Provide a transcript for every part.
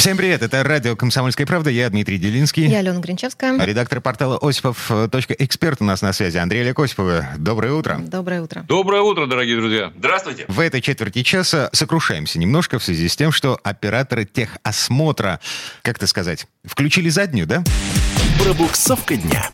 Всем привет, это радио «Комсомольская правда», я Дмитрий Делинский. Я Алена Гринчевская. Редактор портала осипов.эксперт у нас на связи. Андрей Олег Осипова. Доброе утро. Доброе утро. Доброе утро, дорогие друзья. Здравствуйте. В этой четверти часа сокрушаемся немножко в связи с тем, что операторы техосмотра, как это сказать, включили заднюю, да? Пробуксовка дня.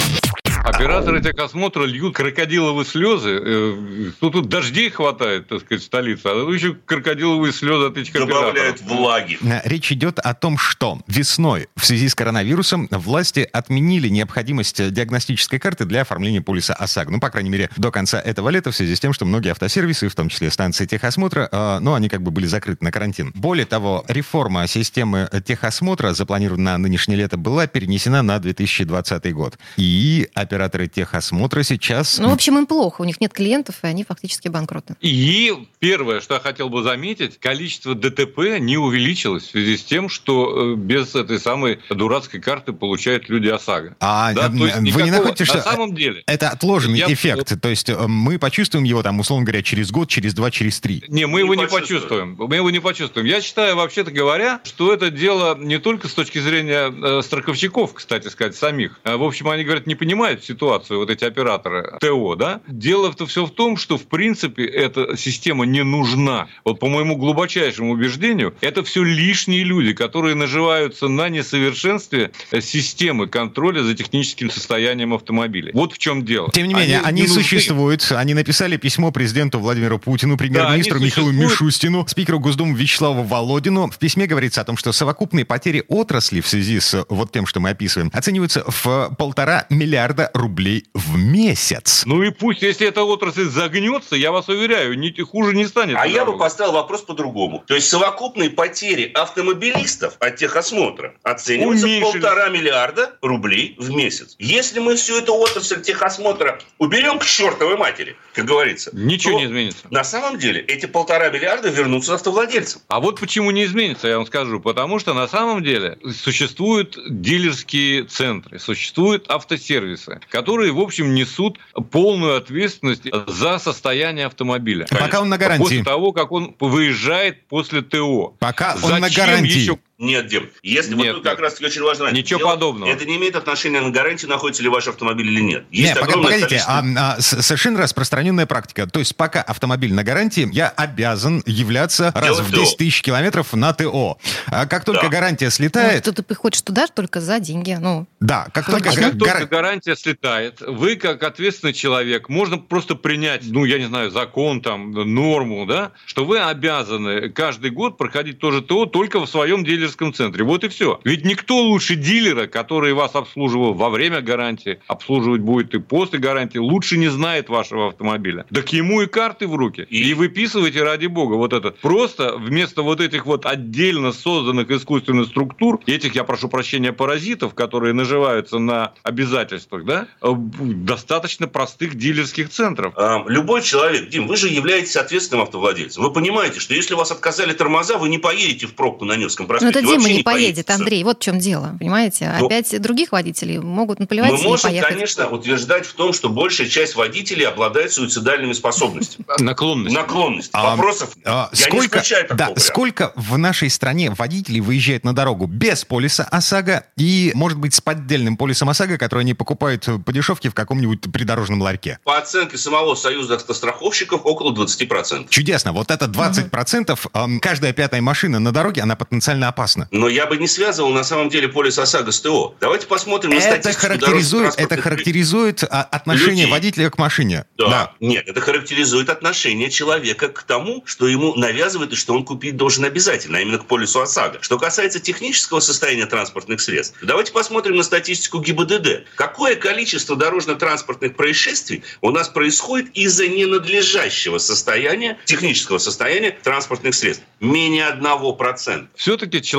Операторы техосмотра льют крокодиловые слезы. Э, Ну, тут дождей хватает, так сказать, в столице, а тут еще крокодиловые слезы от этих Добавляют операторов. влаги. Э, Речь идет о том, что весной в связи с коронавирусом власти отменили необходимость диагностической карты для оформления полиса ОСАГО. Ну, по крайней мере, до конца этого лета в связи с тем, что многие автосервисы, в том числе станции техосмотра, э, ну, они как бы были закрыты на карантин. Более того, реформа системы техосмотра, запланированная на нынешнее лето, была перенесена на 2020 год. И операторы техосмотра сейчас... Ну, в общем, им плохо. У них нет клиентов, и они фактически банкроты. И первое, что я хотел бы заметить, количество ДТП не увеличилось в связи с тем, что э, без этой самой дурацкой карты получают люди ОСАГО. А Да, то есть вы не никакого- находите, что на самом деле... это отложенный Я- эффект? То есть э, мы почувствуем его, там, условно говоря, через год, через два, через три? Не, мы Не его не почувствуем. почувствуем. Мы его не почувствуем. Я считаю, вообще-то говоря, что это дело не только с точки зрения э, страховщиков, кстати сказать, самих. А, В общем, они, говорят, не понимают ситуацию, вот эти операторы ТО, да? Дело-то все в том, что, в принципе, эта система не нужна. Вот по моему глубочайшему убеждению, это все лишние люди, которые наживаются на несовершенстве э, системы контроля за техническим состоянием автомобиля. Вот в чем дело. Тем не менее, они, не нужны. существуют. Они написали письмо президенту Владимиру Путину, премьер-министру они Михаилу существуют. Мишустину, спикеру Госдумы Вячеславу Володину. В письме говорится о том, что совокупные потери отрасли в связи с вот тем, что мы описываем, оцениваются в полтора миллиарда рублей в месяц. Ну и пусть, если эта отрасль загнется, я вас уверяю, ни, хуже не станет. А я бы поставил вопрос по-другому. То есть совокупные потери автомобилистов от техосмотра оцениваются в полтора миллиарда рублей в месяц. Если мы всю эту отрасль техосмотра уберем к чертовой матери, как говорится, Ничего то не изменится. На самом деле эти полтора миллиарда вернутся автовладельцам. А вот почему не изменится, я вам скажу. Потому что на самом деле существуют дилерские центры, существуют автосервисы, которые, в общем, несут полную ответственность за состояние автомобиля. Пока он на гарантии. После того, как он выезжает после ТО. Пока он Зачем на гарантии. еще Нет, Дим, если вот Нет, тут как нет. раз таки очень важно. Ничего Дело- подобного. Это не имеет отношения на гарантии, находится ли ваш автомобиль или нет. Есть Не, пока- огромное погодите, количество- а, а, совершенно распространенная практика. То есть пока автомобиль на гарантии, я обязан являться раз Делать в ТО. 10 тысяч километров на ТО. А как только Да. гарантия Ну, слетает, что ты приходишь туда только за деньги. Ну, да, как только А га- как только гар- гарантия слетает, вы как ответственный человек, можно просто принять, ну, я не знаю, закон, там, норму, да, что вы обязаны каждый год проходить то же ТО только в своем дилерском центре. Вот и все. Ведь никто лучше дилера, который вас обслуживал во время гарантии, обслуживать будет и после гарантии, лучше не знает вашего автомобиля. Так ему и карты в руки. И, И- выписывайте, ради бога, вот это. Просто вместо вот этих вот отдельно созданных искусственных структур, этих, я прошу прощения, паразитов, которые наживаются на обязательствах, да, э, достаточно простых дилерских центров. А, Любой человек, Дим, вы же являетесь ответственным автовладельцем. Вы понимаете, что если вас отказали тормоза, вы не поедете в пробку на Невском проспекте. Это Дима не поедет. Андрей. Вот в чем дело, понимаете? Ну, Опять других водителей могут наплевать Мы и можем, поехать. конечно, утверждать в том, что большая часть водителей обладает суицидальными способностями. Наклонность. Наклонность. А, Вопросов а, я не сколько, исключаю такого да, сколько в нашей стране водителей выезжает на дорогу без полиса ОСАГО и, может быть, с поддельным полисом ОСАГО, который они покупают по дешевке в каком-нибудь придорожном ларьке? По оценке самого Союза автостраховщиков, около 20%. Чудесно. Вот это 20%, эм, каждая пятая машина на дороге, она потенциально опасна. Но я бы не связывал на самом деле полис ОСАГО с ТО. Давайте посмотрим на Это статистику характеризует, это характеризует а, отношение людей. водителя к машине. Да. Нет, это характеризует отношение человека к тому, что ему навязывают и что он купить должен обязательно, а именно к полису ОСАГО. Что касается технического состояния транспортных средств, давайте посмотрим на статистику ГИБДД. Какое количество дорожно-транспортных происшествий у нас происходит из-за ненадлежащего состояния, технического состояния транспортных средств? менее 1%. Все-таки человек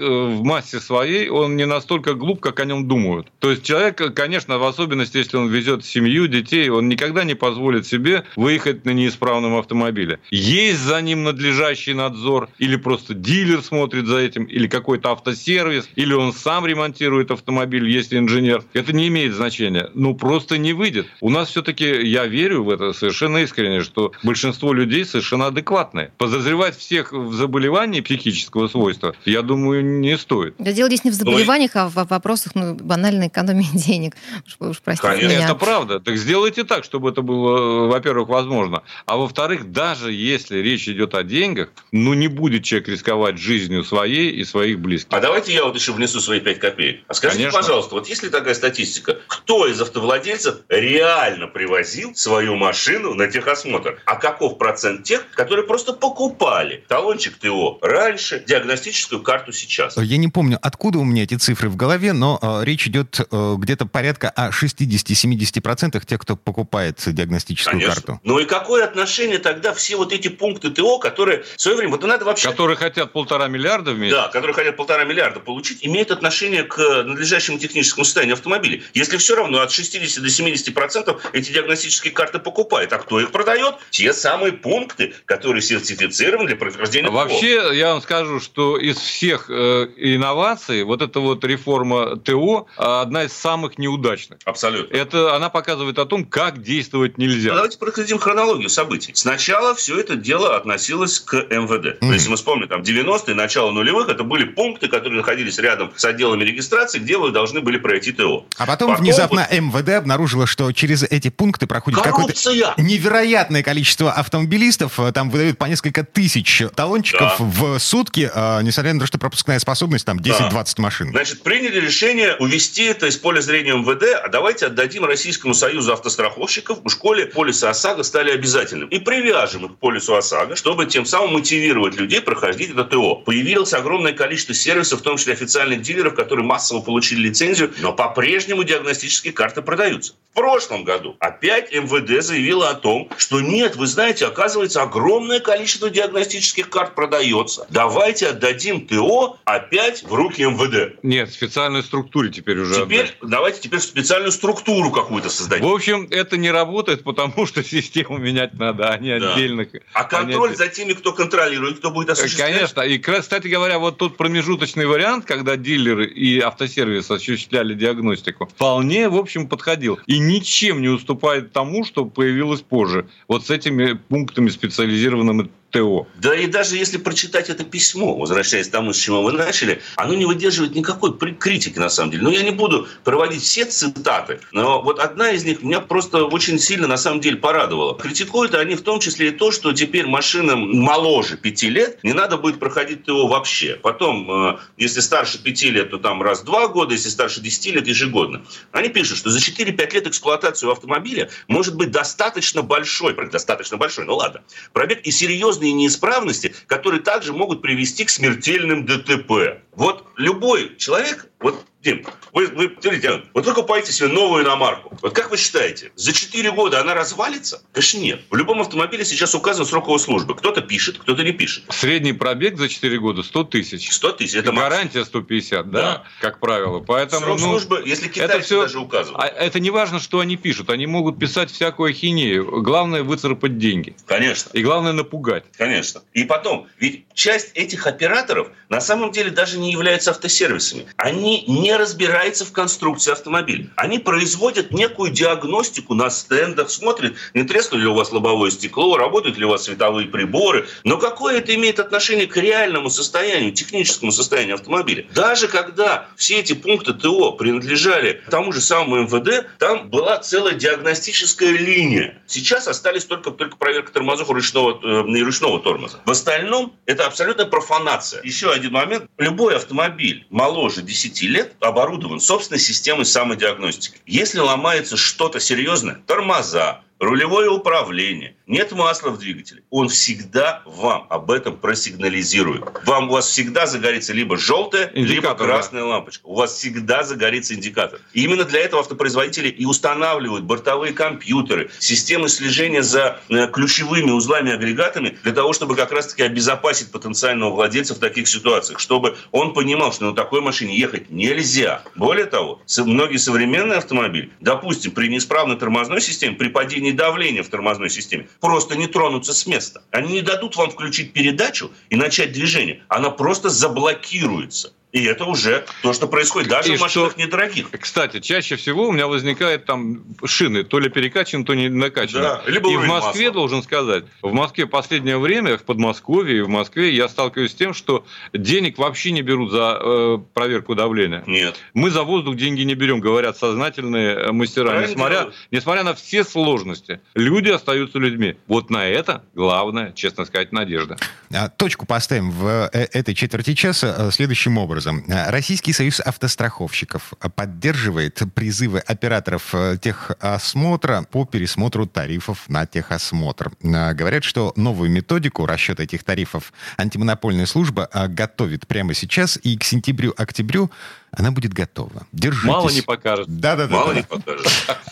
э, в массе своей, он не настолько глуп, как о нем думают. То есть человек, конечно, в особенности, если он везет семью, детей, он никогда не позволит себе выехать на неисправном автомобиле. Есть за ним надлежащий надзор, или просто дилер смотрит за этим, или какой-то автосервис, или он сам ремонтирует автомобиль, если инженер. Это не имеет значения. Ну, просто не выйдет. У нас все-таки, я верю в это совершенно искренне, что большинство людей совершенно адекватные. Подозревать всех в заболевании психического свойства, я думаю, не стоит. Да дело здесь не в заболеваниях, а в вопросах ну, банальной экономии денег. Уж, уж простите Конечно, меня. Это правда. Так сделайте так, чтобы это было, во-первых, возможно. А во-вторых, даже если речь идет о деньгах, ну не будет человек рисковать жизнью своей и своих близких. А давайте я вот еще внесу свои 5 копеек. А скажите, Конечно. пожалуйста, вот есть ли такая статистика, кто из автовладельцев реально привозил свою машину на техосмотр? А каков процент тех, которые просто покупали талончик ТО раньше, диагностическую карту сейчас? Я не помню, откуда у меня эти цифры в голове, но э, речь идет э, где-то порядка о 60-70% тех, кто покупает диагностическую Конечно. карту. Ну и какое отношение тогда все вот эти пункты ТО, которые в свое время, вот надо вообще... Которые хотят полтора миллиарда в месяц. Да, которые хотят полтора миллиарда получить, имеют отношение к надлежащему техническому состоянию автомобиля. Если все равно от 60 до 70 процентов эти диагностические карты покупает, а кто их продает? Те самые пункты, которые сертифицированы для прохождения ТО. Вообще, я вам скажу, что из всех э, инноваций вот эта вот реформа ТО э, одна из самых неудачных. Абсолютно. Это она показывает о том, как действовать Ну, нельзя. давайте проследим хронологию событий. Сначала все это дело относилось к МВД. Мгм. Если мы вспомним, там, 90-е, начало нулевых, это были пункты, которые находились рядом с отделами регистрации, где вы должны были пройти ТО. А потом, Потом внезапно МВД обнаружила, что через эти пункты проходит какое-то невероятное количество автомобилистов. Там выдают по несколько тысяч талончиков Да. в сутки, э, несмотря на то, пропускная способность там 10-20 машин. Значит, приняли решение увести это из поля зрения МВД, а давайте отдадим Российскому союзу автостраховщиков. В школе полисы ОСАГО стали обязательным. И привяжем их к полису ОСАГО, чтобы тем самым мотивировать людей проходить это ТО. Появилось огромное количество сервисов, в том числе официальных дилеров, которые массово получили лицензию, но по-прежнему диагностические карты продаются. В прошлом году опять МВД заявило о том, что нет, вы знаете, оказывается, огромное количество диагностических карт продается. Давайте отдадим ТО опять в руки МВД. Нет, специальной структуре теперь уже Теперь отдать. давайте теперь специальную структуру какую-то создать. В общем, это не работает, потому что систему менять надо, а не Да. отдельных. А контроль понятий. за теми, кто контролирует, кто будет осуществлять. Конечно. И, кстати говоря, вот тот промежуточный вариант, когда дилеры и автосервис осуществляли диагностику, вполне, в общем, подходил. И ничем не уступает тому, что появилось позже. Вот с этими пунктами специализированными ТО. Да и даже если прочитать это письмо, возвращаясь к тому, с чего вы начали, оно не выдерживает никакой критики, на самом деле. Ну, я не буду проводить все цитаты, но вот одна из них меня просто очень сильно, на самом деле, порадовала. Критикуют они в том числе и то, что теперь машинам моложе пяти лет не надо будет проходить ТО вообще. Потом, э, если старше пяти лет, то там раз в два года, если старше 10 лет, ежегодно. Они пишут, что за 4-5 лет эксплуатации автомобиля может быть достаточно большой, достаточно большой, ну ладно, пробег и серьезные неисправности, которые также могут привести к смертельным ДТП. Вот любой человек, вот, Дим, вы, вы смотрите, вот вы покупаете себе новую иномарку. Вот как вы считаете, за 4 года она развалится? Конечно, нет. В любом автомобиле сейчас указан срок его службы. Кто-то пишет, кто-то не пишет. Средний пробег за 4 года 100 тысяч. 100 тысяч, это гарантия 150, да, Да. как правило. Поэтому, Срок ну, службы, если китайцы всё- даже указывают. а это не важно, что они пишут. Они могут писать всякую ахинею. Главное выцарапать деньги. Конечно. И главное напугать. Конечно. И потом, ведь часть этих операторов на самом деле даже не являются автосервисами. Они не разбираются в конструкции автомобиля. Они производят некую диагностику на стендах, смотрят, не треснуло ли у вас лобовое стекло, работают ли у вас световые приборы. Но какое это имеет отношение к реальному состоянию, техническому состоянию автомобиля? Даже когда все эти пункты ТО принадлежали тому же самому МВД, там была целая диагностическая линия. Сейчас остались только, только проверка тормозов ручного, э, ручного тормоза. В остальном это абсолютная профанация. Еще один момент. Любой автомобиль моложе 10 лет оборудован собственной системой самодиагностики. Если ломается что-то серьезное, тормоза, рулевое управление, нет масла в двигателе, он всегда вам об этом просигнализирует. Вам у вас всегда загорится либо желтая, либо красная да. лампочка. У вас всегда загорится индикатор. И именно для этого автопроизводители и устанавливают бортовые компьютеры, системы слежения за э, ключевыми узлами агрегатами для того, чтобы как раз-таки обезопасить потенциального владельца в таких ситуациях, чтобы он понимал, что на такой машине ехать нельзя. Более того, многие современные автомобили, допустим, при неисправной тормозной системе, при падении давления в тормозной системе, просто не тронутся с места. Они не дадут вам включить передачу и начать движение. Она просто заблокируется. И это уже то, что происходит даже и в машинах что, недорогих. Кстати, чаще всего у меня возникает там шины, то ли перекачаны, то не накачаны. Да, либо и в Москве, масла. должен сказать, в Москве последнее время, в Подмосковье и в Москве я сталкиваюсь с тем, что денег вообще не берут за э, проверку давления. Нет. Мы за воздух деньги не берем, говорят сознательные э, мастера. несмотря, несмотря на все сложности, люди остаются людьми. Вот на это главное, честно сказать, надежда. А, точку поставим в э, этой четверти часа э, следующим образом образом. Э, Российский союз автостраховщиков поддерживает призывы операторов э, техосмотра по пересмотру тарифов на техосмотр. Э, говорят, что новую методику расчета этих тарифов антимонопольная служба готовит прямо сейчас, и к сентябрю-октябрю она будет готова. Держитесь. Мало не покажет. Да-да-да. Мало не покажет.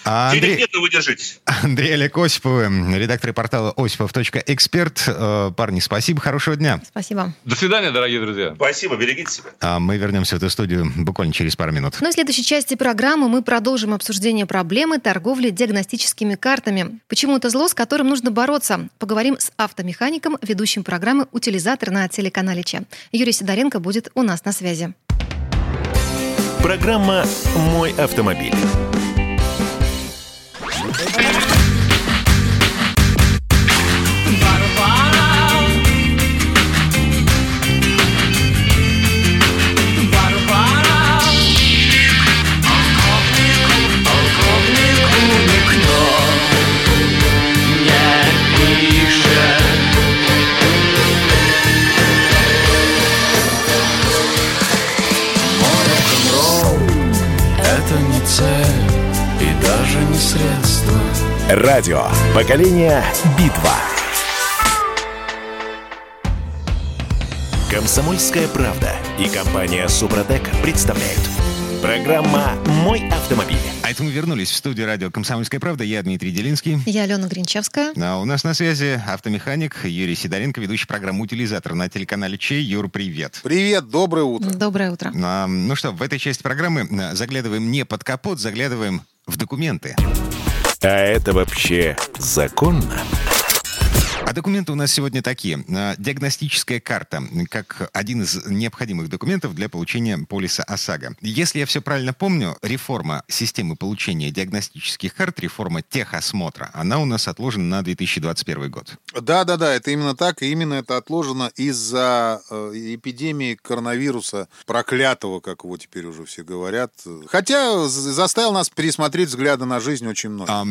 А Андрей... вы держитесь. Андрей Олег Осиповы, редактор портала осипов.эксперт. Э, парни, спасибо, хорошего дня. Спасибо. До свидания, дорогие друзья. Спасибо, берегите себя. А мы вернемся в эту студию буквально через пару минут. Ну и в следующей части программы мы продолжим обсуждение проблемы торговли диагностическими картами. Почему это зло, с которым нужно бороться? Поговорим с автомехаником, ведущим программы «Утилизатор» на телеканале Че. Юрий Сидоренко будет у нас на связи. Программа «Мой автомобиль». Радио. Поколение. Битва. Комсомольская правда и компания Супротек представляют. Программа «Мой автомобиль». А это мы вернулись в студию радио «Комсомольская правда». Я Дмитрий Делинский. Я Алена Гринчевская. А у нас на связи автомеханик Юрий Сидоренко, ведущий программу «Утилизатор» на телеканале Чей. Юр, привет. Привет, доброе утро. Доброе утро. А, ну что, в этой части программы а, заглядываем не под капот, заглядываем в документы. А это вообще законно? А документы у нас сегодня такие. А, диагностическая карта, как один из необходимых документов для получения полиса ОСАГО. Если я все правильно помню, реформа системы получения диагностических карт, реформа техосмотра, она у нас отложена на 2021 год. Да, да, да, это именно так, и именно это отложено из-за э, эпидемии коронавируса, проклятого, как его теперь уже все говорят. Хотя заставил нас пересмотреть взгляды на жизнь очень много. А,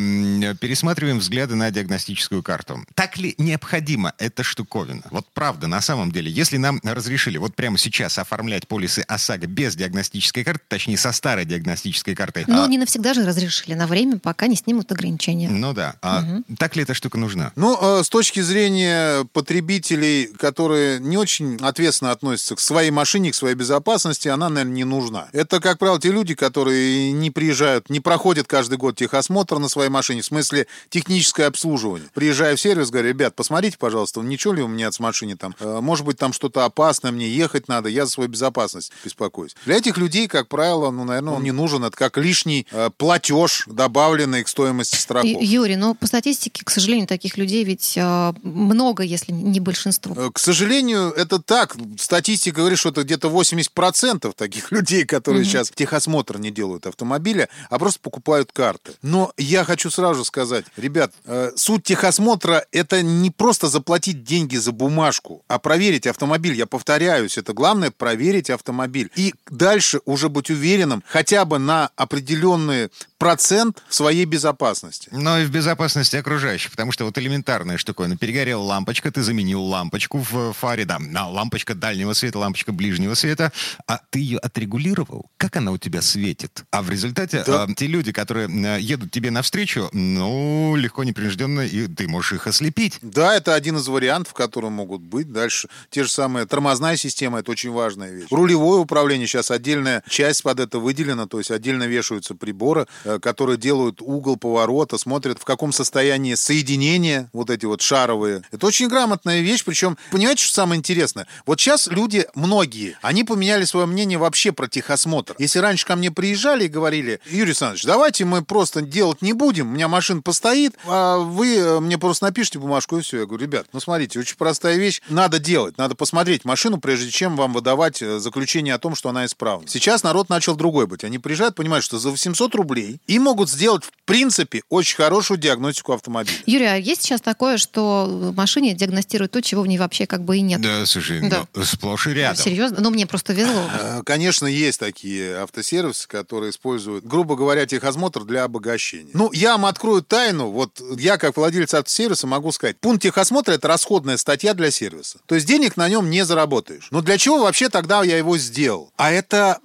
пересматриваем взгляды на диагностическую карту. Так ли необходима эта штуковина. Вот правда, на самом деле, если нам разрешили вот прямо сейчас оформлять полисы ОСАГО без диагностической карты, точнее, со старой диагностической картой... Ну, а... не навсегда же разрешили, на время, пока не снимут ограничения. Ну да. А угу. так ли эта штука нужна? Ну, э, с точки зрения потребителей, которые не очень ответственно относятся к своей машине, к своей безопасности, она, наверное, не нужна. Это, как правило, те люди, которые не приезжают, не проходят каждый год техосмотр на своей машине, в смысле техническое обслуживание. Приезжая в сервис, говорю, ребят, ребят, посмотрите, пожалуйста, ничего ли у меня с машине там, э, может быть, там что-то опасное, мне ехать надо, я за свою безопасность беспокоюсь. Для этих людей, как правило, ну, наверное, он не нужен, это как лишний э, платеж, добавленный к стоимости страховки. Юрий, но по статистике, к сожалению, таких людей ведь э, много, если не большинство. К сожалению, это так. Статистика говорит, что это где-то 80% таких людей, которые угу. сейчас техосмотр не делают автомобиля, а просто покупают карты. Но я хочу сразу сказать, ребят, суть техосмотра это не просто заплатить деньги за бумажку, а проверить автомобиль. Я повторяюсь, это главное проверить автомобиль. И дальше уже быть уверенным хотя бы на определенные процент своей безопасности. Но и в безопасности окружающих, потому что вот элементарная штуковина. Перегорела лампочка, ты заменил лампочку в фаре, да, лампочка дальнего света, лампочка ближнего света, а ты ее отрегулировал, как она у тебя светит. А в результате Да. э, те люди, которые э, едут тебе навстречу, ну, легко, непринужденно, и ты можешь их ослепить. Да, это один из вариантов, которые могут быть. Дальше те же самые тормозная система, это очень важная вещь. Рулевое управление, сейчас отдельная часть под это выделена, то есть отдельно вешаются приборы, э, которые делают угол поворота, смотрят, в каком состоянии соединения, вот эти вот шаровые. Это очень грамотная вещь, причем, понимаете, что самое интересное? Вот сейчас люди, многие, они поменяли свое мнение вообще про техосмотр. Если раньше ко мне приезжали и говорили, Юрий Александрович, давайте мы просто делать не будем, у меня машина постоит, а вы э, мне просто напишите бумажку и все. Я говорю, ребят, ну смотрите, очень простая вещь, надо делать, надо посмотреть машину, прежде чем вам выдавать э, заключение о том, что она исправна. Сейчас народ начал другой быть. Они приезжают, понимают, что за 800 рублей и могут сделать, в принципе, очень хорошую диагностику автомобиля. Юрий, а есть сейчас такое, что в машине диагностируют то, чего в ней вообще как бы и нет? Да, слушай, Да. ну, сплошь и рядом. Серьезно? Ну, мне просто везло. Э, Конечно, есть такие автосервисы, которые используют, грубо говоря, техосмотр для обогащения. Ну, я вам открою тайну. Вот я, как владелец автосервиса, могу сказать, пункт техосмотра – это расходная статья для сервиса. То есть денег на нем не заработаешь. Но для чего вообще тогда я его сделал? А это,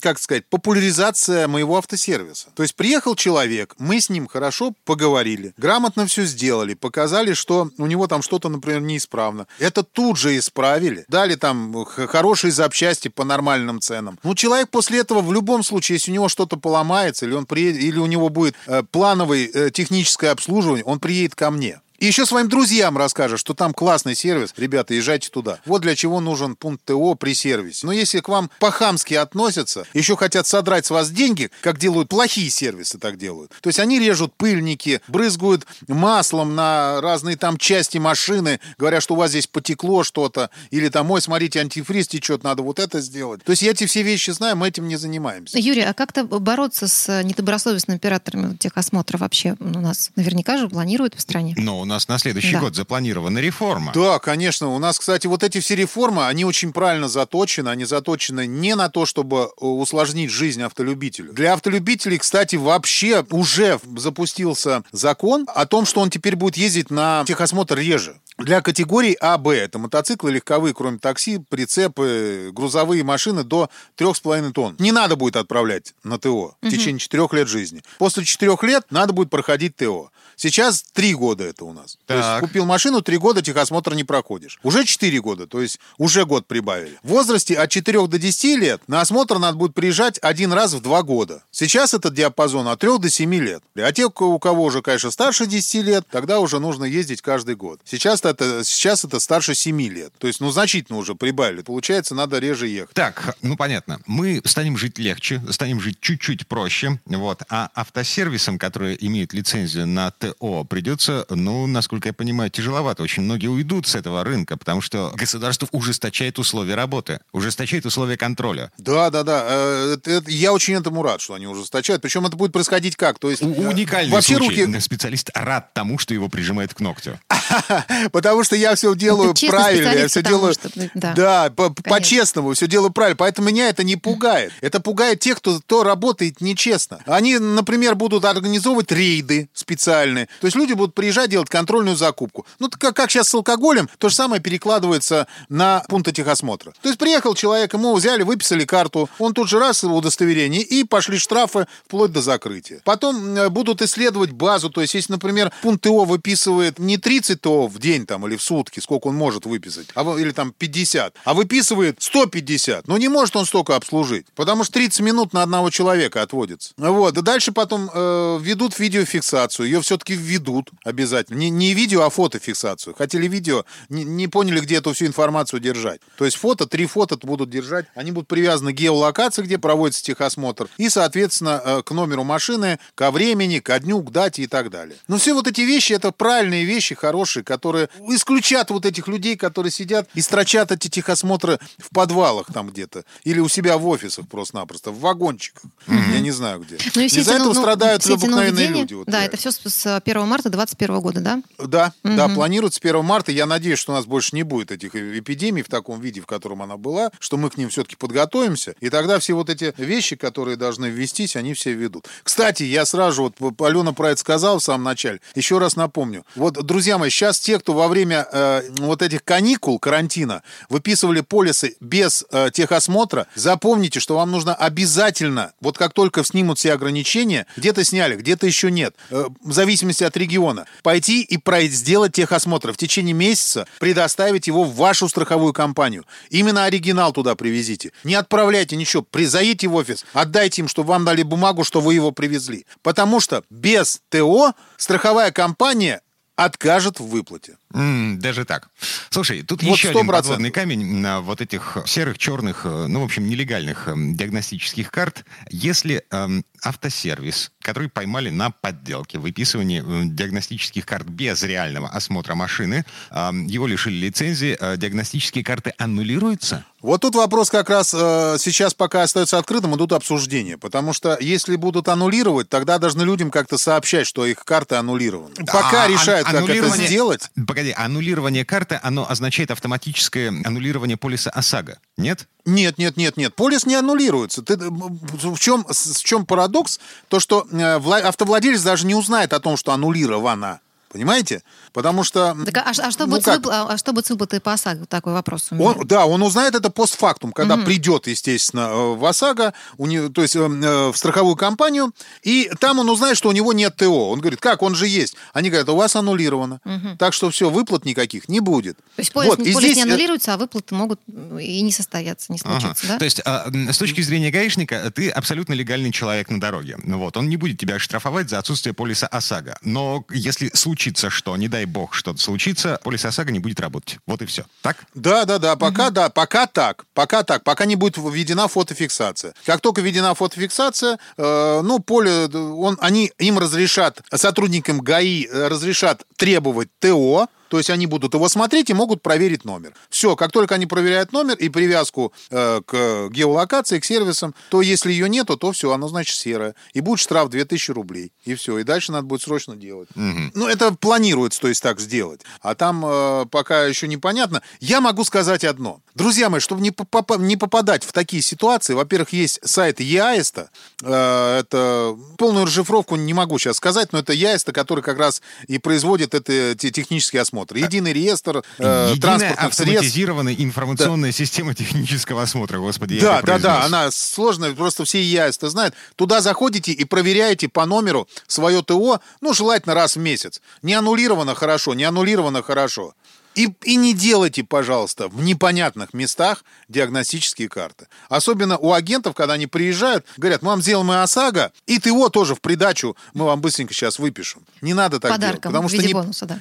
как сказать, популяризация моего автосервиса. То есть приехал человек, мы с ним хорошо поговорили, грамотно все сделали, показали, что у него там что-то, например, неисправно. Это тут же исправили, дали там хорошие запчасти по нормальным ценам. Ну, человек после этого в любом случае, если у него что-то поломается, или, он приедет, или у него будет э, плановое э, техническое обслуживание, он приедет ко мне. И еще своим друзьям расскажешь, что там классный сервис. Ребята, езжайте туда. Вот для чего нужен пункт ТО при сервисе. Но если к вам по-хамски относятся, еще хотят содрать с вас деньги, как делают плохие сервисы, так делают. То есть они режут пыльники, брызгают маслом на разные там части машины, говорят, что у вас здесь потекло что-то, или там, ой, смотрите, антифриз течет, надо вот это сделать. То есть я эти все вещи знаю, мы этим не занимаемся. Юрий, а как-то бороться с недобросовестными операторами техосмотра вообще у нас наверняка же планируют в стране? Но у нас на следующий Да. год запланирована реформа. Да, конечно. У нас, кстати, вот эти все реформы, они очень правильно заточены. Они заточены не на то, чтобы э, усложнить жизнь автолюбителю. Для автолюбителей, кстати, вообще уже запустился закон о том, что он теперь будет ездить на техосмотр реже. Для категории А, Б, это мотоциклы легковые, кроме такси, прицепы, грузовые машины до 3,5 тонн. Не надо будет отправлять на ТО в течение 4 лет жизни. После 4 лет надо будет проходить ТО. Сейчас 3 года это у нас. То есть Так. купил машину, 3 года техосмотр не проходишь. Уже 4 года, то есть уже год прибавили. В возрасте от 4 до 10 лет на осмотр надо будет приезжать один раз в 2 года. Сейчас этот диапазон от 3 до 7 лет. А те, у кого уже, конечно, старше 10 лет, тогда уже нужно ездить каждый год. Сейчас это, сейчас это старше 7 лет. То есть, ну, значительно уже прибавили. Получается, надо реже ехать. Так, ну понятно. Мы станем жить легче, станем жить чуть-чуть проще. Вот. А автосервисам, которые имеют лицензию на ТО, придется, ну, насколько я понимаю, тяжеловато. Очень многие уйдут с этого рынка, потому что государство ужесточает условия работы, ужесточает условия контроля. Да, да, да. Э, я очень этому рад, что они ужесточают. Причем это будет происходить как? То есть э, Уникальный во все случай. руки, Специалист рад тому, что его прижимает к ногтю. потому что я все делаю правильно, я все делаю, ну, да. да, по- по-честному, все делаю правильно. Поэтому меня это не пугает. Это пугает тех, кто, кто работает нечестно. Они, например, будут организовывать рейды специальные. То есть люди будут приезжать делать контрольную закупку. Ну, как, как сейчас с алкоголем, то же самое перекладывается на пункты техосмотра. То есть приехал человек, ему взяли, выписали карту, он тут же раз удостоверение, и пошли штрафы вплоть до закрытия. Потом э, будут исследовать базу, то есть если, например, пункт ТО выписывает не 30 ТО в день там или в сутки, сколько он может выписать, а, или там 50, а выписывает 150, ну не может он столько обслужить, потому что 30 минут на одного человека отводится. Вот, и дальше потом э, ведут видеофиксацию, ее все-таки введут обязательно. Не, не видео, а фотофиксацию. Хотели видео, не, не поняли, где эту всю информацию держать. То есть фото, три фото будут держать, они будут привязаны к геолокации, где проводится техосмотр, и, соответственно, э, к номеру машины, ко времени, ко дню, к дате и так далее. Но все вот эти вещи, это правильные вещи, хорошие, которые исключат вот этих людей, которые сидят и строчат эти техосмотры в подвалах там где-то. Или у себя в офисах просто-напросто, в вагончиках. Я не знаю где. Ну, и Из-за этого ну, страдают все обыкновенные люди. вот да, реально. это все с, с 1 марта 2021 года, да? Да, да, Мгм. планируют с 1 марта. Я надеюсь, что у нас больше не будет этих э- эпидемий в таком виде, в котором она была, что мы к ним все-таки подготовимся. И тогда все вот эти вещи, которые должны ввестись, они все ведут. Кстати, я сразу вот, Алена про это сказала в самом начале. Еще раз напомню. Вот, друзья мои, сейчас те, кто во время э, вот этих каникул, карантина, выписывали полисы без э, техосмотра, запомните, что вам нужно обязательно, вот как только снимут все ограничения, где-то сняли, где-то еще нет, э, в зависимости от региона, пойти и сделать техосмотр. В течение месяца предоставить его в вашу страховую компанию. Именно оригинал туда привезите. Не отправляйте ничего, при- заедьте в офис, отдайте им, чтобы вам дали бумагу, что вы его привезли. Потому что без ТО страховая компания откажет в выплате. Даже так. Слушай, тут Вот еще один 100%. подводный камень на вот этих серых, черных, э, ну, в общем, нелегальных эм, диагностических карт. Если эм, автосервис, который поймали на подделке, выписывании э, диагностических карт без реального осмотра машины, эм, его лишили лицензии, э, диагностические карты аннулируются? Вот тут вопрос как раз э, сейчас пока остается открытым, идут обсуждения. Потому что если будут аннулировать, тогда должны людям как-то сообщать, что их карты аннулированы. Пока А, решают, ан- как это сделать. Погоди, аннулирование карты, оно означает автоматическое аннулирование полиса ОСАГО, нет? Нет, нет, нет, нет. Полис не аннулируется. Ты, в, чем, в чем парадокс? То, что э, вла- автовладелец даже не узнает о том, что аннулирована. Понимаете? Потому что... Так, а, а что ну будет выпл- а- а что будет с выплатой по ОСАГО? Такой вопрос у меня. Он, да, он узнает это постфактум, когда придет, естественно, э, в ОСАГО, у него, то есть э, э, в страховую компанию, и там он узнает, что у него нет ТО. Он говорит, как, он же есть. Они говорят, у вас аннулировано. Так что все, выплат никаких не будет. То есть полис, Вот, не- и полис здесь, не аннулируется, а выплаты могут и не состояться, не Ага. случиться, да? То есть, а, с точки зрения гаишника, ты абсолютно легальный человек на дороге. Ну Вот, он не будет тебя штрафовать за отсутствие полиса ОСАГО. Но если случится что, не дай бог что-то случится, полис ОСАГО не будет работать. Вот и все. Так? Да, да, да, пока, да, пока так, пока так, пока не будет введена фотофиксация. Как только введена фотофиксация, э, ну, поле, он, они, им разрешат, сотрудникам ГАИ э, разрешат требовать ТО, то есть они будут его смотреть и могут проверить номер. Все, как только они проверяют номер и привязку э, к геолокации, к сервисам, то если ее нету, то все, оно значит серое. И будет штраф 2000 рублей. И все, и дальше надо будет срочно делать. Ну, это планируется, то есть так сделать. А там э, пока еще непонятно. Я могу сказать одно. Друзья мои, чтобы не, попа- не попадать в такие ситуации, во-первых, есть сайт ЕАЭСТа. Э, это полную расшифровку не могу сейчас сказать, но это ЕАЭСТа, который как раз и производит это, те технические осмотры. Единый реестр э, Единая транспортных средств. автоматизированная информационная система технического осмотра, господи, я Да, да, да, она сложная, просто все ЕАЭС это знают. Туда заходите и проверяете по номеру свое ТО, ну, желательно раз в месяц. Не аннулировано хорошо, не аннулировано хорошо. И, и не делайте, пожалуйста, в непонятных местах диагностические карты. Особенно у агентов, когда они приезжают, говорят, мы вам сделаем и ОСАГО, и ТО тоже в придачу мы вам быстренько сейчас выпишем. Не надо так делать. Подарком Потому в что виде не- бонуса, да.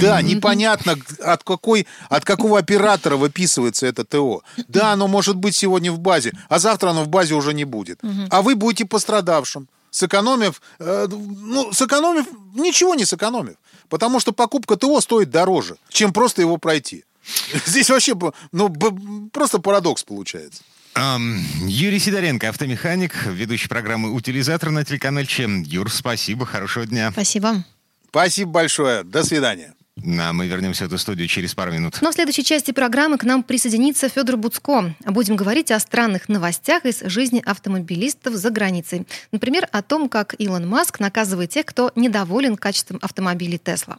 да, непонятно, от, какой, от какого оператора выписывается это ТО. Да, оно может быть сегодня в базе, а завтра оно в базе уже не будет. А вы будете пострадавшим, сэкономив, э, ну, сэкономив, ничего не сэкономив. Потому что покупка ТО стоит дороже, чем просто его пройти. Здесь вообще, ну, просто парадокс получается. Юрий Сидоренко, автомеханик, ведущий программы «Утилизатор» на телеканале ЧЕМ. Юр, спасибо, хорошего дня. Спасибо. Спасибо большое. До свидания. А мы вернемся в эту студию через пару минут. Но в следующей части программы к нам присоединится Федор Буцко. Будем говорить о странных новостях из жизни автомобилистов за границей. Например, о том, как Илон Маск наказывает тех, кто недоволен качеством автомобилей Тесла.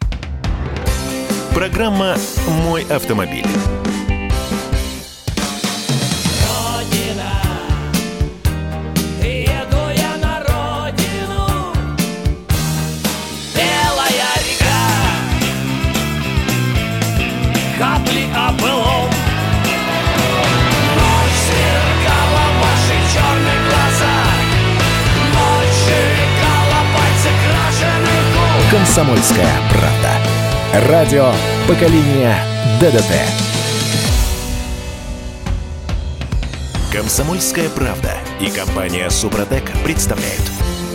Программа «Мой автомобиль». «Комсомольская правда». Радио поколения ДДТ». Комсомольская правда и компания «Супротек» представляют.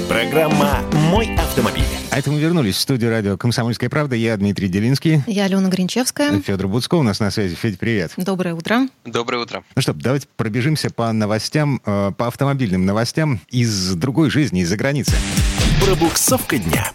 Программа «Мой автомобиль». А это мы вернулись в студию радио «Комсомольская правда». Я Дмитрий Делинский. Я Алена Гринчевская. Федор Буцко у нас на связи. Федь, привет. Доброе утро. Доброе утро. Ну что, давайте пробежимся по новостям, э, по автомобильным новостям из другой жизни, из-за границы. Пробуксовка дня.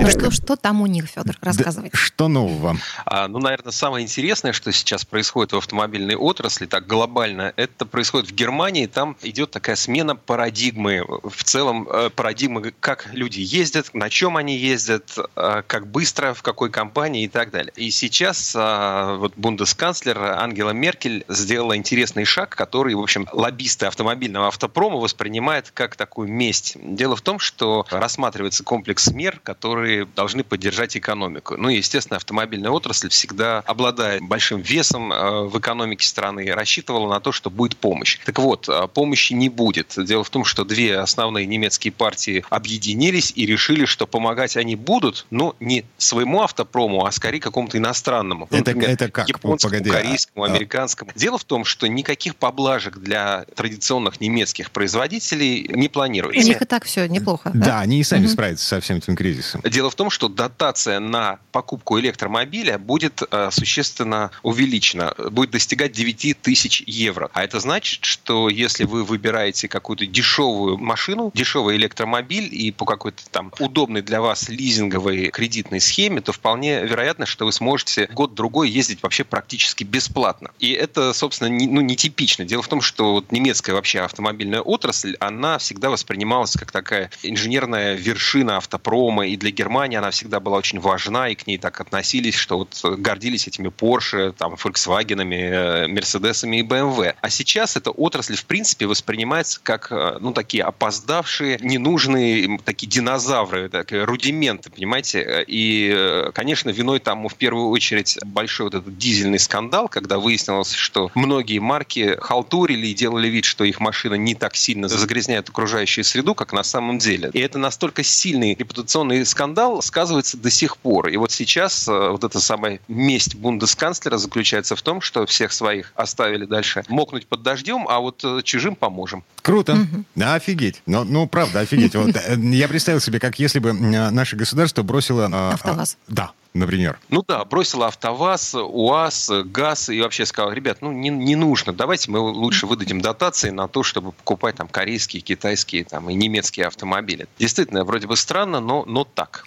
Ну что, что там у них, Федор? Рассказывай. Да, что нового? А, ну, наверное, самое интересное, что сейчас происходит в автомобильной отрасли, так глобально, это происходит в Германии. Там идет такая смена парадигмы. В целом, э, парадигмы, как люди ездят, на чем они ездят, э, как быстро, в какой компании и так далее. И сейчас э, вот бундесканцлер Ангела Меркель сделала интересный шаг, который, в общем, лоббисты автомобильного автопрома воспринимают как такую месть. Дело в том, что рассматривается комплекс мер, которые должны поддержать экономику. Ну и, естественно, автомобильная отрасль всегда, обладая большим весом э, в экономике страны, рассчитывала на то, что будет помощь. Так вот, э, помощи не будет. Дело в том, что две основные немецкие партии объединились и решили, что помогать они будут, но не своему автопрому, а скорее какому-то иностранному. Это, Например, это как? Японскому, Погоди, а- корейскому, а- американскому. Дело в том, что никаких поблажек для традиционных немецких производителей не У планируется. них и так все неплохо. Да, они и сами Мгм. справятся со всем этим кризисом. Дело в том, что дотация на покупку электромобиля будет э, существенно увеличена, будет достигать 9 тысяч евро. А это значит, что если вы выбираете какую-то дешевую машину, дешевый электромобиль и по какой-то там удобной для вас лизинговой кредитной схеме, то вполне вероятно, что вы сможете год-другой ездить вообще практически бесплатно. И это, собственно, не, ну, нетипично. Дело в том, что вот немецкая вообще автомобильная отрасль, она всегда воспринималась как такая инженерная вершина автопрома, и для Германии она всегда была очень важна, и к ней так относились, что вот гордились этими Porsche, там, Volkswagen, Mercedes и BMW. А сейчас эта отрасль, в принципе, воспринимается как, э, ну, такие опоздавшие, ненужные, такие динозавры, такие рудименты, понимаете? И, э, конечно, виной тому в первую очередь большой вот этот дизельный скандал, когда выяснилось, что многие марки халтурили и делали вид, что их машина не так сильно загрязняет окружающую среду, как на самом деле. И это настолько сильный репутационный скандал сказывается до сих пор. И вот сейчас э, вот эта самая месть бундесканцлера заключается в том, что всех своих оставили дальше мокнуть под дождем, а вот э, чужим поможем. Круто. Да, офигеть. Ну, ну, правда, офигеть. Вот, э, я представил себе, как если бы наше государство бросило... э, АвтоВАЗ. Да, например. Ну да, бросила АвтоВАЗ, УАЗ, ГАЗ и вообще сказал, ребят, ну не, не нужно, давайте мы лучше выдадим дотации на то, чтобы покупать там корейские, китайские там, и немецкие автомобили. Действительно, вроде бы странно, но, но так.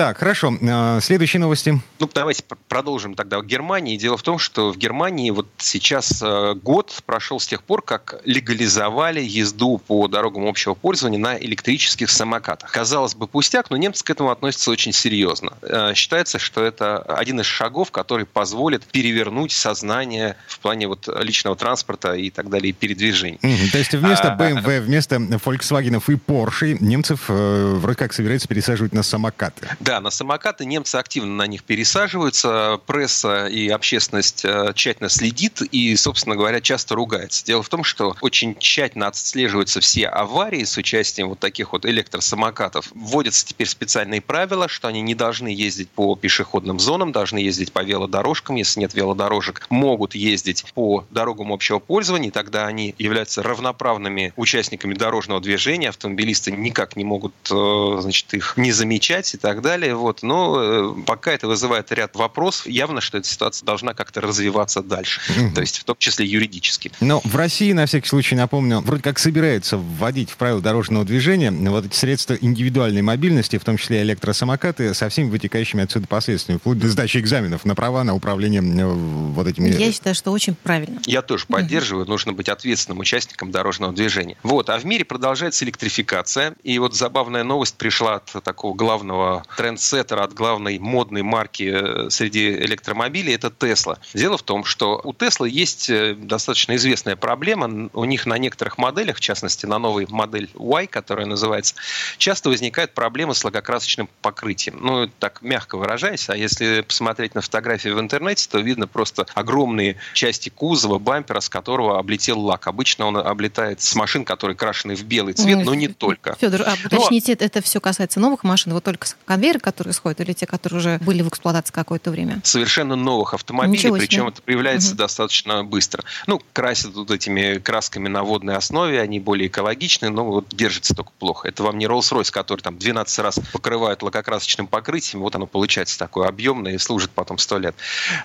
Так, хорошо. Э, Следующие новости. Ну, давайте пр- продолжим тогда о Германии. Дело в том, что в Германии вот сейчас э, год прошел с тех пор, как легализовали езду по дорогам общего пользования на электрических самокатах. Казалось бы, пустяк, но немцы к этому относятся очень серьезно. Э, Считается, что это один из шагов, который позволит перевернуть сознание в плане вот личного транспорта и так далее, и передвижений. То есть вместо А, BMW, вместо Volkswagen и Porsche немцев э, вроде как собираются пересаживать на самокаты. Да, на самокаты немцы активно на них пересаживаются, пресса и общественность э, тщательно следит и, собственно говоря, часто ругается. Дело в том, что очень тщательно отслеживаются все аварии с участием вот таких вот электросамокатов. Вводятся теперь специальные правила, что они не должны ездить по пешеходным зонам, должны ездить по велодорожкам, если нет велодорожек, могут ездить по дорогам общего пользования, тогда они являются равноправными участниками дорожного движения, автомобилисты никак не могут э, значит, их не замечать и так далее. Вот. Но э, пока это вызывает ряд вопросов, явно, что эта ситуация должна как-то развиваться дальше, то есть в том числе юридически. Но в России, на всякий случай, напомню, вроде как собирается вводить в правила дорожного движения вот эти средства индивидуальной мобильности, в том числе электросамокаты, со всеми вытекающими отсюда последствиями, вплоть до сдачи экзаменов на права, на управление э, вот этими... Я считаю, что очень правильно. Я тоже поддерживаю, нужно быть ответственным участником дорожного движения. Вот, а в мире продолжается электрификация, и вот забавная новость пришла от такого главного трендсеттера, от главной модной марки э, среди электромобилей, это Tesla. Дело в том, что у Tesla есть э, достаточно известная проблема, у них на некоторых моделях, в частности на новой модель Y, которая называется, часто возникает проблема с лакокрасочным покрытием. Ну, так мягко выражаясь, а если посмотреть на фотографии в интернете, то видно просто огромные части кузова, бампера, с которого облетел лак. Обычно он облетает с машин, которые крашены в белый цвет, Ой, но не только. Федор, а Ну, уточните, это все касается новых машин, вот только с конвейеры, которые сходят, или те, которые уже были в эксплуатации какое-то время? Совершенно новых автомобилей, причем это появляется Мгм. достаточно быстро. Ну, красят вот этими красками на водной основе, они более экологичные, но вот держится только плохо. Это вам не Rolls-Royce, который там 12 раз покрывают лакокрасочным покрытием, вот оно получается такое объемное и служит потом 100 лет.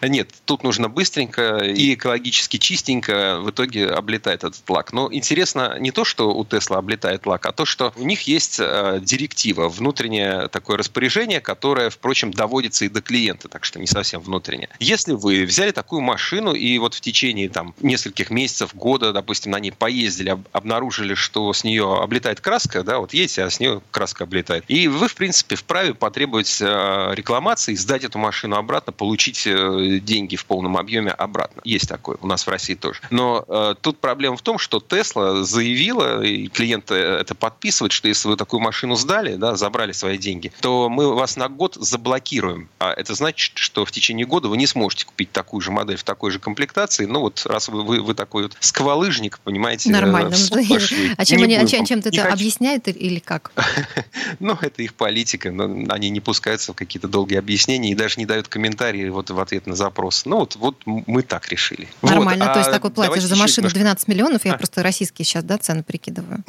Нет, тут нужно быстренько и экологически чистенько в итоге облетает этот лак. Но интересно не то, что у Тесла облетает лак, а то, что у них есть э, директива, внутреннее такое распоряжение, которое, впрочем, доводится и до клиента, так что не совсем внутреннее. Если вы взяли такую машину и вот в течение там нескольких месяцев, года, допустим, на ней поездили, об- обнаружили, что с нее облетает краска, да, вот едете, а с нее краска облетает. И вы, в принципе, вправе потребовать э, рекламации, сдать эту машину обратно, получить э, деньги в полном объеме обратно. Есть такое у нас в России тоже. Но э, тут проблема в том, что Тесла заявила, и клиенты это подписывают, что если вы такую машину сдали, да, забрали свои деньги, то мы вас на год заблокируем. А это значит, что в течение года вы не сможете купить такую же модель в такой же комплектации. Ну вот раз вы, вы, вы такой вот сквалыжник, понимаете, э, Нормально. пошли. А чем, они, а будем чем, чем это хочу. объясняют или- как? Ну, это их политика, но они не пускаются в какие-то долгие объяснения и даже не дают комментарии вот в ответ на запрос. Ну, вот, вот мы так решили. Нормально. Вот, То есть а такой платишь за машину немножко- 12 миллионов, я А. просто российские сейчас, да, цены прикидываю.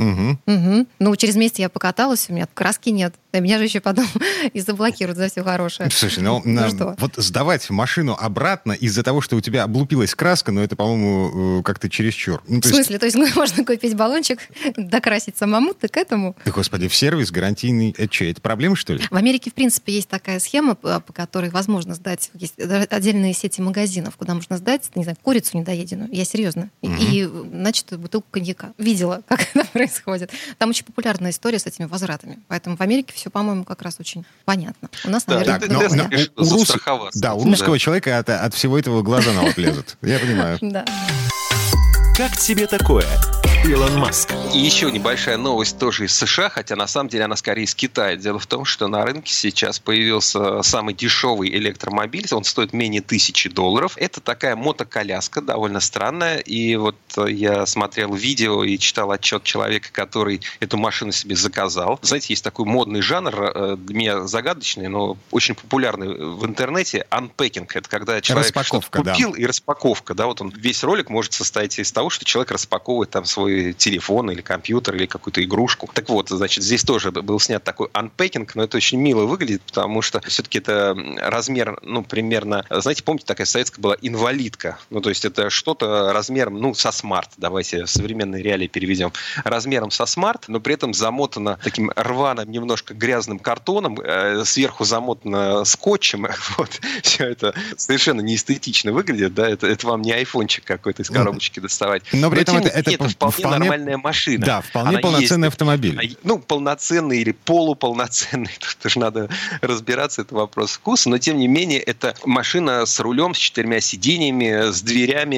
Ну, через месяц я покаталась, у меня краски нет. А меня же еще потом и заблокируют за все хорошее. Слушай, ну, Ну что? вот сдавать машину обратно из-за того, что у тебя облупилась краска, ну это, по-моему, э, как-то чересчур. Ну, В то есть, смысле? То есть можно купить баллончик, докрасить самому, ты к этому? да, господи, в сервис гарантийный. Это что, это проблема, что ли? В Америке, в принципе, есть такая схема, по которой возможно сдать, есть отдельные сети магазинов, куда можно сдать, не знаю, курицу недоеденную. Я серьезно. И- И, значит, бутылку коньяка. Видела, как это происходит. Там очень популярная история с этими возвратами. Поэтому в Америке все, по-моему, как раз очень понятно. У нас, Да, наверное, так, но- но у- у рус- застраховаться. Да, у Да. русского человека от, от всего этого глаза на лоб лезут. Я понимаю. да. Как тебе такое, Илон Маск? И еще небольшая новость тоже из США, хотя на самом деле она скорее из Китая. Дело в том, что на рынке сейчас появился самый дешевый электромобиль. Он стоит менее тысячи долларов. Это такая мотоколяска, довольно странная. И вот э, я смотрел видео и читал отчет человека, который эту машину себе заказал. Знаете, есть такой модный жанр, э, для меня загадочный, но очень популярный в интернете. Unpacking. Это когда человек что-то Распаковка, да. купил, и распаковка. Да, вот он весь ролик может состоять из того, что человек распаковывает там свой телефон или компьютер или какую-то игрушку. Так вот, значит, здесь тоже был снят такой unpacking, но это очень мило выглядит, потому что все-таки это размер, ну, примерно, знаете, помните, такая советская была инвалидка. Ну, то есть это что-то размером, ну, со смарт, давайте в современные реалии переведем, размером со смарт, но при этом замотано таким рваным, немножко грязным картоном, э, сверху замотано скотчем. Вот. Все это совершенно неэстетично выглядит, да, это, это вам не айфончик какой-то из коробочки доставать. Но при этом тем это- это менее, вполне- вполне нормальная машина. Да, вполне Она полноценный ездит. автомобиль. А, Ну, полноценный или полуполноценный, тут тоже надо разбираться, это вопрос вкуса, но тем не менее это машина с рулем, с четырьмя сиденьями, с дверями,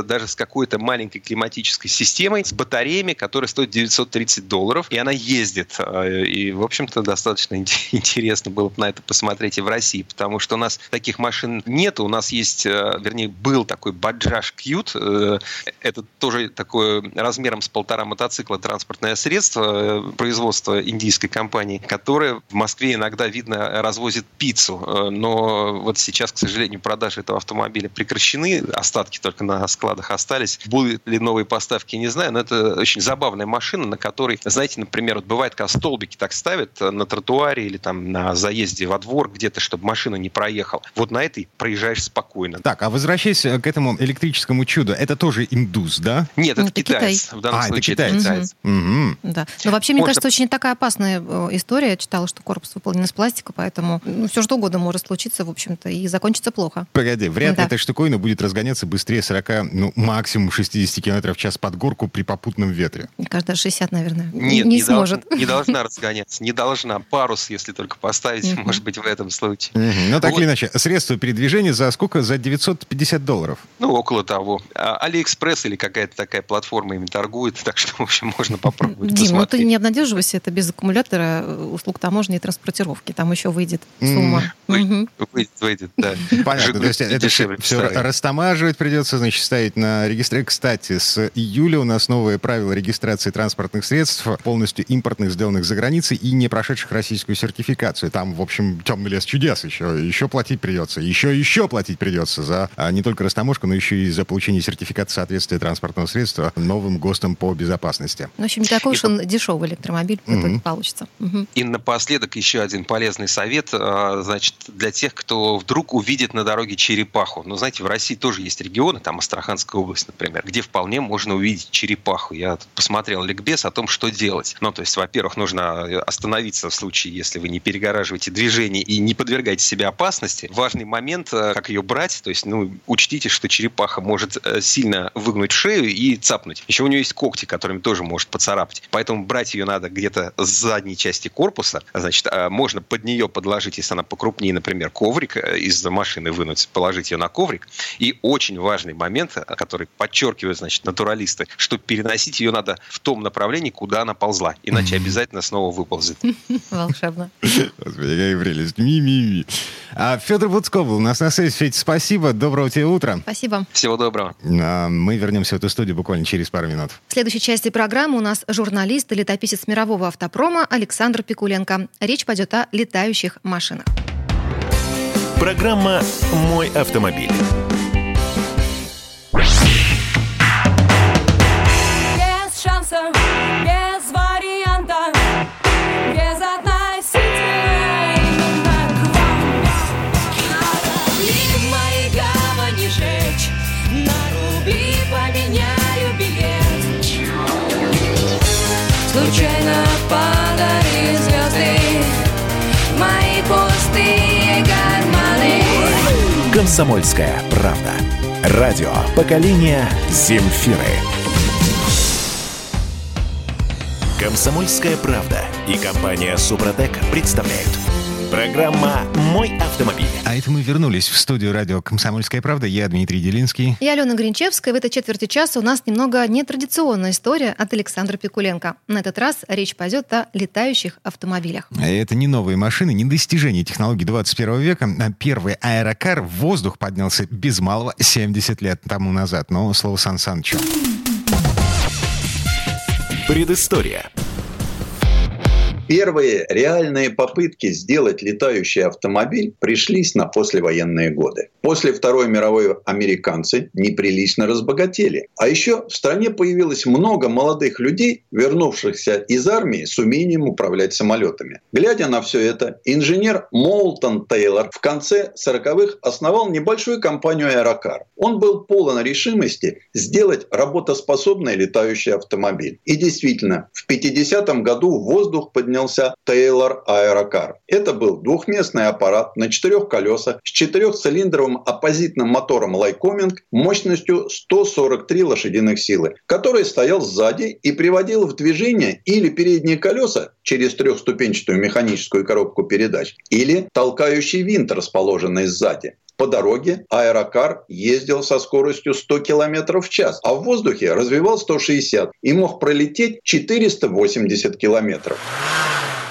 э, даже с какой-то маленькой климатической системой, с батареями, которые стоят 930 долларов, и она ездит. Э, И, в общем-то, достаточно ин- интересно было бы на это посмотреть и в России, потому что у нас таких машин нет, у нас есть, э, вернее, был такой Bajaj Qute, э, это тоже такое размером с полтора мотоцикла транспортное средство э, производства индийской компании, которое в Москве иногда, видно, развозит пиццу. Э, Но вот сейчас, к сожалению, продажи этого автомобиля прекращены, остатки только на складах остались. Будут ли новые поставки, не знаю, но это очень забавная машина, на которой, знаете, например, вот бывает, когда столбики так ставят на тротуаре или там на заезде во двор где-то, чтобы машина не проехала. Вот на этой проезжаешь спокойно. Так, а возвращаясь э, к этому электрическому чуду, это тоже индус, да? Нет, Ну, это это китаец. В данном А, это случае китаец. китаец. Мгм. Да. Но вообще, мне Можно- кажется, очень такая опасная э, история. Я читала, что корпус выполнен из пластика, поэтому ну, все что угодно может случиться, в общем-то, и закончиться плохо. Погоди, вряд ли Да. эта штуковина будет разгоняться быстрее 40, ну, максимум 60 км в час под горку при попутном ветре. Мне кажется, даже 60, наверное, Нет, не, не, сможет. не должна разгоняться, не должна. Парус, если только поставить, Мгм. может быть, в этом случае. Мгм. Ну, так Вот. или иначе, средства передвижения за сколько? За 950 долларов. Ну, около того. А Алиэкспресс или какая-то такая платформа ими торгует, так что общем, можно попробовать. Дим, ну ты не обнадеживайся, это без аккумулятора э, услуг таможни и транспортировки. Там еще выйдет сумма. Выйдет, выйдет, да. Понятно, то есть это все, стороне. растамаживать придется, значит, ставить на регистрацию. Кстати, с июля у нас новые правила регистрации транспортных средств, полностью импортных, сделанных за границей и не прошедших российскую сертификацию. Там, в общем, темный лес чудес еще. Еще платить придется. Еще еще платить придется за а, не только растаможку, но еще и за получение сертификата соответствия транспортного средства новым ГОСТам по безопасности. Ну, В общем, не такой уж он дешевый электромобиль Мгм. получится. Мгм. И напоследок еще один полезный совет, а, значит, для тех, кто вдруг увидит на дороге черепаху. Ну, знаете, в России тоже есть регионы, там Астраханская область, например, где вполне можно увидеть черепаху. Я тут посмотрел ликбез о том, что делать. Ну, то есть, во-первых, нужно остановиться в случае, если вы не перегораживаете движение и не подвергаете себя опасности. Важный момент, э, как ее брать, то есть, ну, учтите, что черепаха может э, сильно выгнуть шею и цапнуть. Еще у нее есть когти, которыми тоже может поцарапать. Поэтому брать ее надо где-то с задней части корпуса. Значит, э, можно под нее подложить, если она покрупнее, например, коврик э, из машины вынуть, положить ее на коврик. И очень важный момент, э, который подчеркивают, значит, натуралисты, что переносить ее надо в том направлении, куда она ползла. Иначе обязательно снова выползет. Волшебно. Господи, какая прелесть. Ми-ми-ми. А Федор Буцков был у нас на связи. Федь, спасибо. Доброго тебе утра. Спасибо. Всего доброго. А, Мы вернемся в эту студию буквально через пару минут. В следующей части программы у нас журналист и летописец мирового автопрома Александр Пикуленко. Речь пойдет о летающих машинах. Программа «Мой автомобиль». Комсомольская правда. Радио поколения Земфиры. Комсомольская правда и компания Супротек представляют. Программа «Мой автомобиль». А это мы вернулись в студию радио «Комсомольская правда». Я Дмитрий Делинский. И Алена Гринчевская. В этой четверти часа у нас немного нетрадиционная история от Александра Пикуленко. На этот раз речь пойдет о летающих автомобилях. А Это не новые машины, не достижение технологий 21 века. А Первый аэрокар в воздух поднялся без малого 70 лет тому назад. Но слово Сан Санычу. Предыстория. Первые реальные попытки сделать летающий автомобиль пришлись на послевоенные годы. После Второй мировой американцы неприлично разбогатели. А еще в стране появилось много молодых людей, вернувшихся из армии с умением управлять самолетами. Глядя на все это, инженер Молтон Тейлор в конце 40-х основал небольшую компанию «Аэрокар». Он был полон решимости сделать работоспособный летающий автомобиль. И действительно, в 50-м году в воздух поднялся Тейлор Аэрокар. Это был двухместный аппарат на четырех колесах с четырехцилиндровым оппозитным мотором Lycoming мощностью 143 лошадиных силы, который стоял сзади и приводил в движение или передние колеса через трехступенчатую механическую коробку передач, или толкающий винт, расположенный сзади. По дороге аэрокар ездил со скоростью 100 км в час, а в воздухе развивал 160 и мог пролететь 480 километров.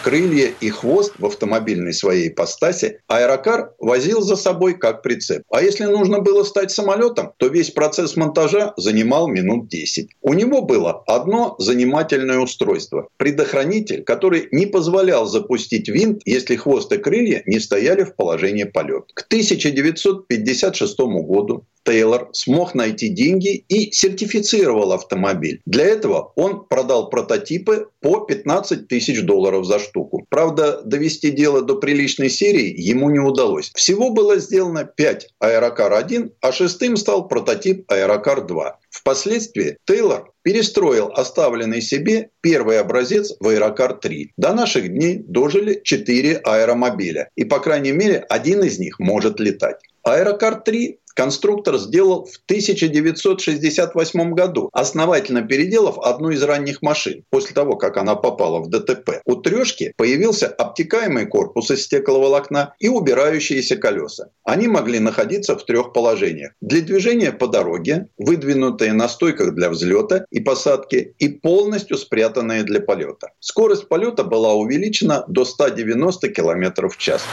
Крылья и хвост в автомобильной своей ипостаси аэрокар возил за собой как прицеп. А если нужно было стать самолетом, то весь процесс монтажа занимал минут 10. У него было одно занимательное устройство – предохранитель, который не позволял запустить винт, если хвост и крылья не стояли в положении полета. К 1956 году Тейлор смог найти деньги и сертифицировал автомобиль. Для этого он продал прототипы по 15 тысяч долларов за штуку. Правда, довести дело до приличной серии ему не удалось. Всего было сделано 5 Аэрокар-1, а шестым стал прототип Аэрокар-2. Впоследствии Тейлор перестроил оставленный себе первый образец в Аэрокар-3. До наших дней дожили 4 аэромобиля. И, по крайней мере, один из них может летать. Аэрокар-3 конструктор сделал в 1968 году, основательно переделав одну из ранних машин после того, как она попала в ДТП. У трешки появился обтекаемый корпус из стекловолокна и убирающиеся колеса. Они могли находиться в трех положениях. Для движения по дороге, выдвинутые на стойках для взлета и посадки и полностью спрятанные для полета. Скорость полета была увеличена до 190 км в час.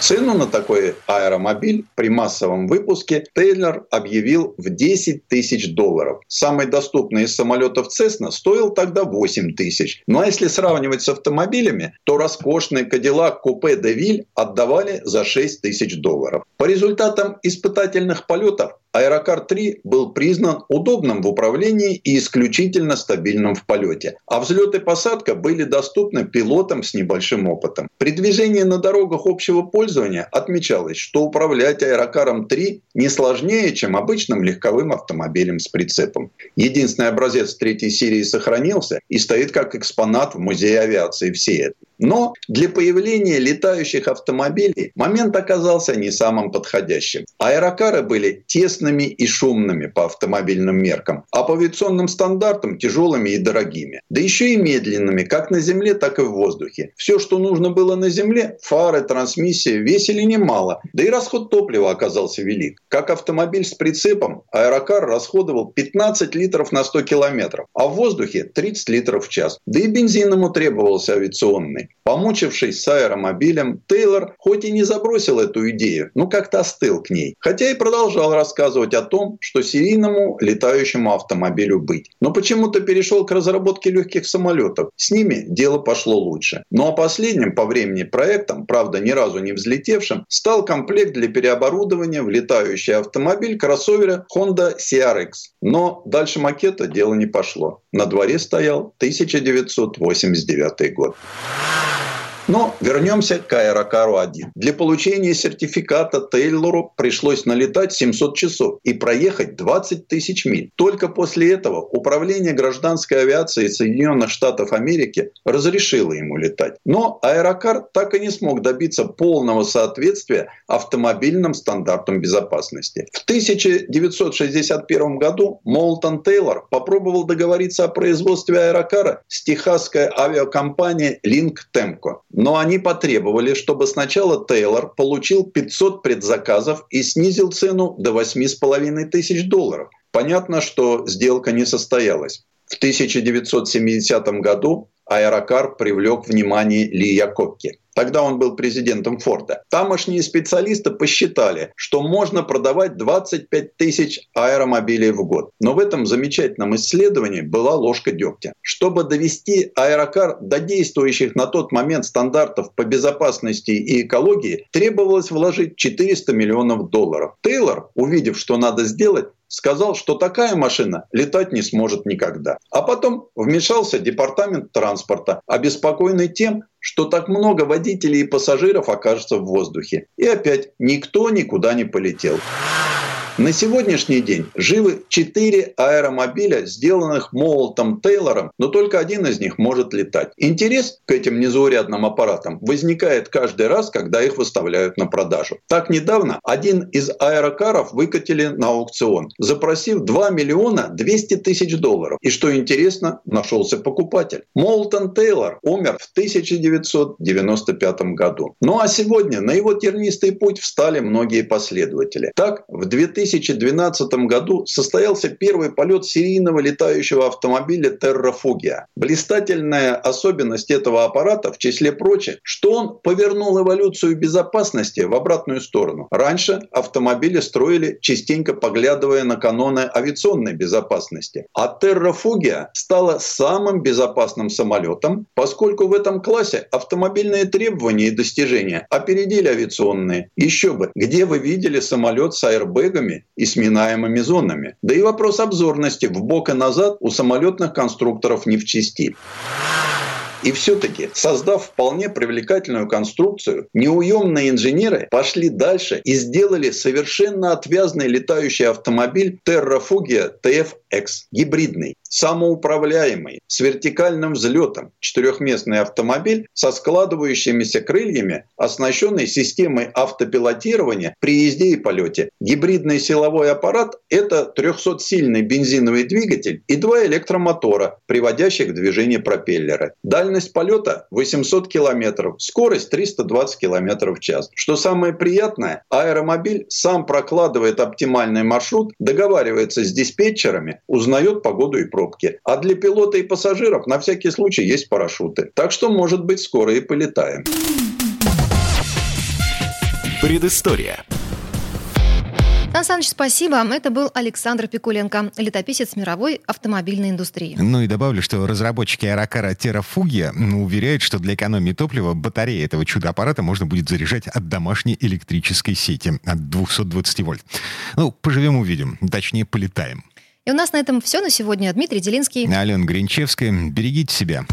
Цену на такой аэромобиль при массовом выпуске Тейлор объявил в 10 тысяч долларов. Самый доступный из самолетов Cessna стоил тогда 8 тысяч. Ну а если сравнивать с автомобилями, то роскошный Coupe de Ville отдавали за 6 тысяч долларов. По результатам испытательных полетов Аэрокар 3 был признан удобным в управлении и исключительно стабильным в полете. А взлет и посадка были доступны пилотам с небольшим опытом. При движении на дорогах общего пользования отмечалось, что управлять Аэрокаром 3 не сложнее, чем обычным легковым автомобилем с прицепом. Единственный образец третьей серии сохранился и стоит как экспонат в Музее авиации в Сиэтле. Но для появления летающих автомобилей момент оказался не самым подходящим. Аэрокары были тесными и шумными по автомобильным меркам, а по авиационным стандартам тяжелыми и дорогими. Да еще и медленными, как на земле, так и в воздухе. Все, что нужно было на земле, фары, трансмиссия, весили немало, да и расход топлива оказался велик. Как автомобиль с прицепом, аэрокар расходовал 15 литров на 100 километров, а в воздухе 30 литров в час. Да и бензин ему требовался авиационный. Помучившись с аэромобилем, Тейлор хоть и не забросил эту идею, но как-то остыл к ней. Хотя и продолжал рассказывать о том, что серийному летающему автомобилю быть. Но почему-то перешел к разработке легких самолетов. С ними дело пошло лучше. Ну а последним по времени проектом, правда ни разу не взлетевшим, стал комплект для переоборудования в летающий автомобиль кроссовера Honda CRX. Но дальше макета дело не пошло. На дворе стоял 1989 год. Но вернемся к Аэрокару 1. Для получения сертификата Тейлору пришлось налетать 700 часов и проехать 20 тысяч миль. Только после этого Управление гражданской авиации Соединенных Штатов Америки разрешило ему летать. Но Аэрокар так и не смог добиться полного соответствия автомобильным стандартам безопасности. В 1961 году Молтон Тейлор попробовал договориться о производстве Аэрокара с техасской авиакомпанией Link Temco но они потребовали, чтобы сначала Тейлор получил 500 предзаказов и снизил цену до 8,5 тысяч долларов. Понятно, что сделка не состоялась. В 1970 году Аэрокар привлек внимание Ли Якокки. Тогда он был президентом Форда. Тамошние специалисты посчитали, что можно продавать 25 тысяч аэромобилей в год. Но в этом замечательном исследовании была ложка дегтя. Чтобы довести аэрокар до действующих на тот момент стандартов по безопасности и экологии, требовалось вложить 400 миллионов долларов. Тейлор, увидев, что надо сделать, сказал, что такая машина летать не сможет никогда. А потом вмешался департамент транспорта, обеспокоенный тем, что так много водителей и пассажиров окажется в воздухе. И опять никто никуда не полетел. На сегодняшний день живы четыре аэромобиля, сделанных Молотом Тейлором, но только один из них может летать. Интерес к этим незаурядным аппаратам возникает каждый раз, когда их выставляют на продажу. Так недавно один из аэрокаров выкатили на аукцион, запросив 2 миллиона 200 тысяч долларов. И что интересно, нашелся покупатель. Молтон Тейлор умер в 1995 году. Ну а сегодня на его тернистый путь встали многие последователи. Так, в 2000 2012 году состоялся первый полет серийного летающего автомобиля Terrafugia. Блистательная особенность этого аппарата, в числе прочих, что он повернул эволюцию безопасности в обратную сторону. Раньше автомобили строили, частенько поглядывая на каноны авиационной безопасности. А Terrafugia стала самым безопасным самолетом, поскольку в этом классе автомобильные требования и достижения опередили авиационные. Еще бы, где вы видели самолет с аэрбэгами и сминаемыми зонами. Да и вопрос обзорности в бок и назад у самолетных конструкторов не в чести. И все-таки, создав вполне привлекательную конструкцию, неуемные инженеры пошли дальше и сделали совершенно отвязный летающий автомобиль Terrafugia TFX, гибридный. Самоуправляемый, с вертикальным взлетом, четырехместный автомобиль со складывающимися крыльями, оснащенный системой автопилотирования при езде и полете. Гибридный силовой аппарат – это 300-сильный бензиновый двигатель и два электромотора, приводящих в движение пропеллеры. Дальность полета 800 километров, скорость 320 километров в час. Что самое приятное, аэромобиль сам прокладывает оптимальный маршрут, договаривается с диспетчерами, узнает погоду и пробки. А для пилота и пассажиров на всякий случай есть парашюты. Так что, может быть, скоро и полетаем. Предыстория. Сан Саныч, спасибо. Это был Александр Пикуленко, летописец мировой автомобильной индустрии. Ну и добавлю, что разработчики аэрокара Terrafugia уверяют, что для экономии топлива батареи этого чудо-аппарата можно будет заряжать от домашней электрической сети от 220 вольт. Ну, поживем увидим. Точнее, полетаем. И у нас на этом все на сегодня. Дмитрий Делинский. Алена Гринчевская, берегите себя.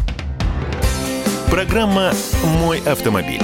Программа «Мой автомобиль».